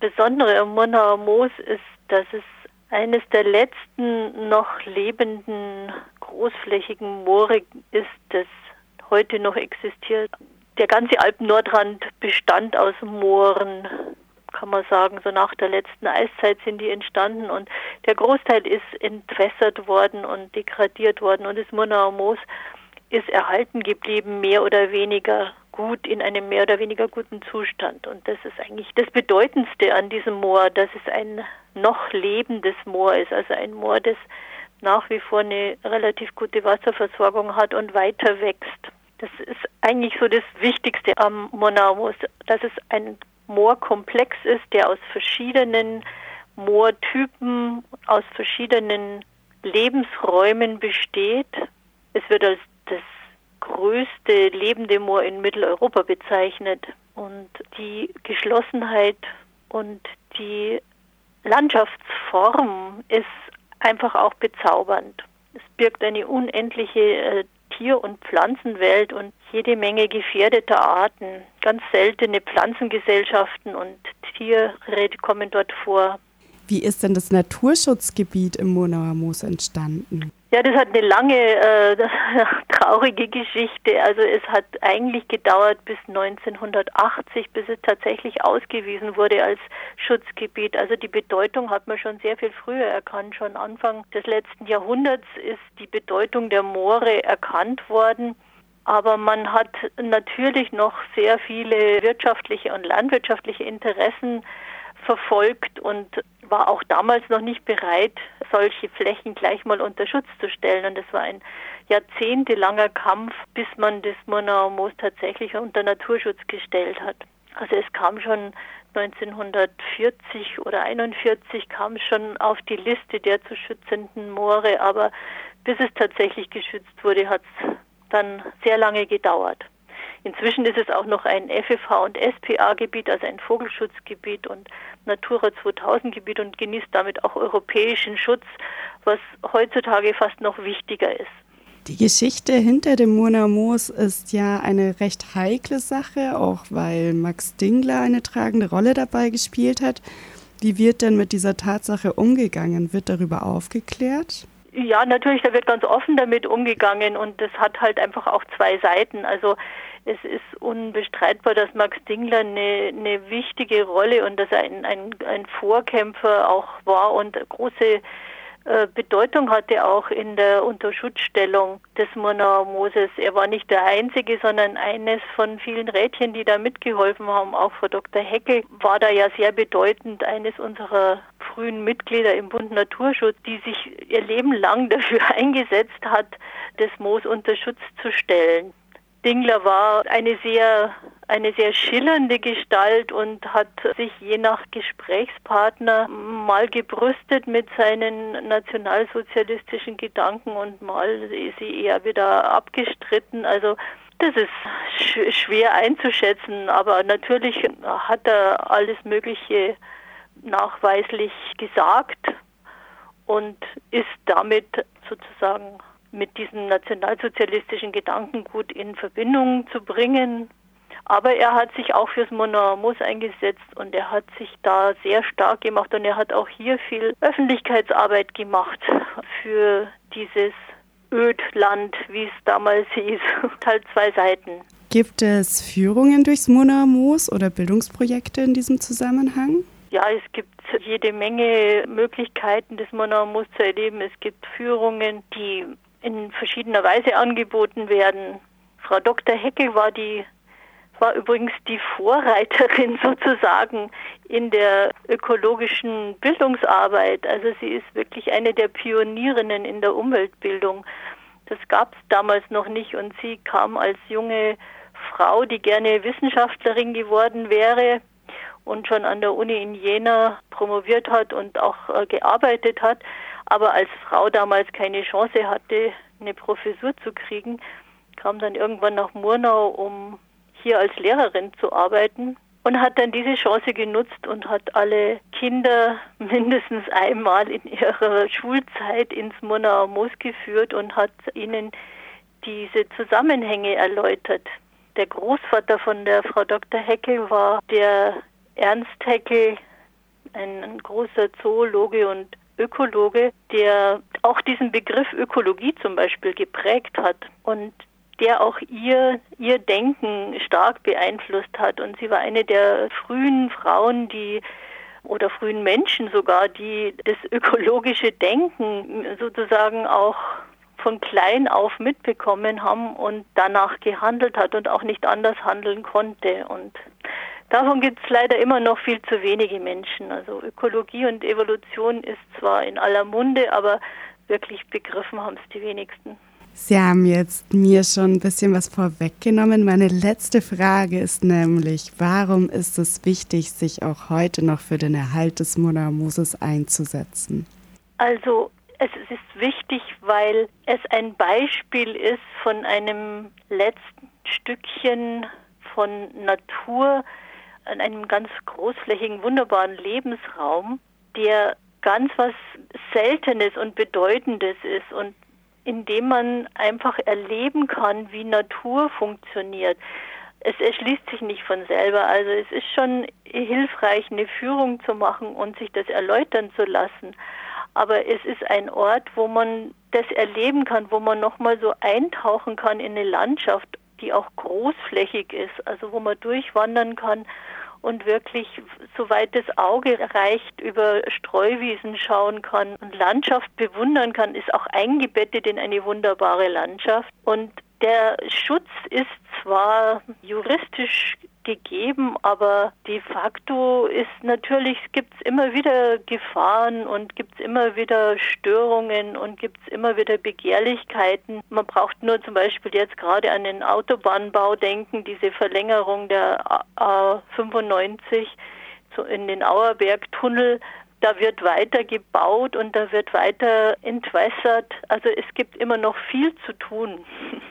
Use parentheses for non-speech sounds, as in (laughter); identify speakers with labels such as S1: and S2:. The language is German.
S1: Besondere am Murnauer Moos ist, dass es eines der letzten noch lebenden großflächigen Moore ist, das heute noch existiert. Der ganze Alpen-Nordrand bestand aus Mooren, kann man sagen, so nach der letzten Eiszeit sind die entstanden und der Großteil ist entwässert worden und degradiert worden und das Murnauer Moos ist erhalten geblieben, mehr oder weniger gut, in einem mehr oder weniger guten Zustand. Und das ist eigentlich das Bedeutendste an diesem Moor, dass es ein noch lebendes Moor ist, also ein Moor, das nach wie vor eine relativ gute Wasserversorgung hat und weiter wächst. Das ist eigentlich so das Wichtigste am Monaus, dass es ein Moorkomplex ist, der aus verschiedenen Moortypen, aus verschiedenen Lebensräumen besteht. Es wird als das größte lebende Moor in Mitteleuropa bezeichnet. Und die Geschlossenheit und die Landschaftsform ist einfach auch bezaubernd. Es birgt eine unendliche äh, Tier- und Pflanzenwelt und jede Menge gefährdeter Arten. Ganz seltene Pflanzengesellschaften und Tiere kommen dort vor.
S2: Wie ist denn das Naturschutzgebiet im Monauer Moos entstanden?
S1: Ja, das hat eine lange äh, (laughs) traurige Geschichte. Also es hat eigentlich gedauert bis 1980, bis es tatsächlich ausgewiesen wurde als Schutzgebiet. Also die Bedeutung hat man schon sehr viel früher erkannt. Schon Anfang des letzten Jahrhunderts ist die Bedeutung der Moore erkannt worden. Aber man hat natürlich noch sehr viele wirtschaftliche und landwirtschaftliche Interessen verfolgt und war auch damals noch nicht bereit, solche Flächen gleich mal unter Schutz zu stellen. Und es war ein jahrzehntelanger Kampf, bis man das Monau Moos tatsächlich unter Naturschutz gestellt hat. Also es kam schon 1940 oder 41 kam schon auf die Liste der zu schützenden Moore, aber bis es tatsächlich geschützt wurde, hat es dann sehr lange gedauert. Inzwischen ist es auch noch ein FFH- und SPA-Gebiet, also ein Vogelschutzgebiet und Natura 2000-Gebiet und genießt damit auch europäischen Schutz, was heutzutage fast noch wichtiger ist.
S2: Die Geschichte hinter dem Murnauer Moos ist ja eine recht heikle Sache, auch weil Max Dingler eine tragende Rolle dabei gespielt hat. Wie wird denn mit dieser Tatsache umgegangen? Wird darüber aufgeklärt?
S1: Ja, natürlich, da wird ganz offen damit umgegangen und das hat halt einfach auch zwei Seiten. Also es ist unbestreitbar, dass Max Dingler eine, eine wichtige Rolle und dass er ein, ein, ein Vorkämpfer auch war und große äh, Bedeutung hatte auch in der Unterschutzstellung des Monauer Moses. Er war nicht der Einzige, sondern eines von vielen Rädchen, die da mitgeholfen haben. Auch Frau Dr. Heckel war da ja sehr bedeutend, eines unserer frühen Mitglieder im Bund Naturschutz, die sich ihr Leben lang (laughs) dafür eingesetzt hat, das Moos unter Schutz zu stellen. Dingler war eine sehr, eine sehr schillernde Gestalt und hat sich je nach Gesprächspartner mal gebrüstet mit seinen nationalsozialistischen Gedanken und mal sie eher wieder abgestritten. Also das ist schwer einzuschätzen, aber natürlich hat er alles Mögliche nachweislich gesagt und ist damit sozusagen mit diesem nationalsozialistischen Gedankengut in Verbindung zu bringen. Aber er hat sich auch fürs Monomus eingesetzt und er hat sich da sehr stark gemacht und er hat auch hier viel Öffentlichkeitsarbeit gemacht für dieses Ödland, wie es damals hieß. (laughs) halt zwei Seiten.
S2: Gibt es Führungen durchs Monomus oder Bildungsprojekte in diesem Zusammenhang?
S1: Ja, es gibt jede Menge Möglichkeiten, das Monomus zu erleben. Es gibt Führungen, die in verschiedener Weise angeboten werden. Frau Dr. Heckel war die war übrigens die Vorreiterin (laughs) sozusagen in der ökologischen Bildungsarbeit. Also sie ist wirklich eine der Pionierinnen in der Umweltbildung. Das gab es damals noch nicht und sie kam als junge Frau, die gerne Wissenschaftlerin geworden wäre und schon an der Uni in Jena promoviert hat und auch äh, gearbeitet hat, aber als Frau damals keine Chance hatte, eine Professur zu kriegen, kam dann irgendwann nach Murnau, um hier als Lehrerin zu arbeiten und hat dann diese Chance genutzt und hat alle Kinder (laughs) mindestens einmal in ihrer Schulzeit ins Murnauer Moos geführt und hat ihnen diese Zusammenhänge erläutert. Der Großvater von der Frau Dr. Heckel war der Ernst Heckel, ein, großer Zoologe und Ökologe, der auch diesen Begriff Ökologie zum Beispiel geprägt hat und der auch ihr, ihr Denken stark beeinflusst hat. Und sie war eine der frühen Frauen, die oder frühen Menschen sogar, die das ökologische Denken sozusagen auch von klein auf mitbekommen haben und danach gehandelt hat und auch nicht anders handeln konnte. Und davon gibt es leider immer noch viel zu wenige Menschen. Also Ökologie und Evolution ist zwar in aller Munde, aber wirklich begriffen haben es die wenigsten.
S2: Sie haben jetzt mir schon ein bisschen was vorweggenommen. Meine letzte Frage ist nämlich, warum ist es wichtig, sich auch heute noch für den Erhalt des Monamoses einzusetzen?
S1: Also es ist wichtig, weil es ein Beispiel ist von einem letzten Stückchen von Natur, an einem ganz großflächigen, wunderbaren Lebensraum, der ganz was Seltenes und Bedeutendes ist und in dem man einfach erleben kann, wie Natur funktioniert. Es erschließt sich nicht von selber. Also es ist schon hilfreich, eine Führung zu machen und sich das erläutern zu lassen. Aber es ist ein Ort, wo man das erleben kann, wo man nochmal so eintauchen kann in eine Landschaft, die auch großflächig ist, also wo man durchwandern kann und wirklich, soweit das Auge reicht, über Streuwiesen schauen kann und Landschaft bewundern kann, ist auch eingebettet in eine wunderbare Landschaft. Und der Schutz ist zwar juristisch gegeben, aber de facto ist natürlich, gibt es immer wieder Gefahren und gibt es immer wieder Störungen und gibt es immer wieder Begehrlichkeiten. Man braucht nur zum Beispiel jetzt gerade an den Autobahnbau denken, diese Verlängerung der A95 in den Auerbergtunnel da wird weiter gebaut und da wird weiter entwässert. Also es gibt immer noch viel zu tun. (laughs)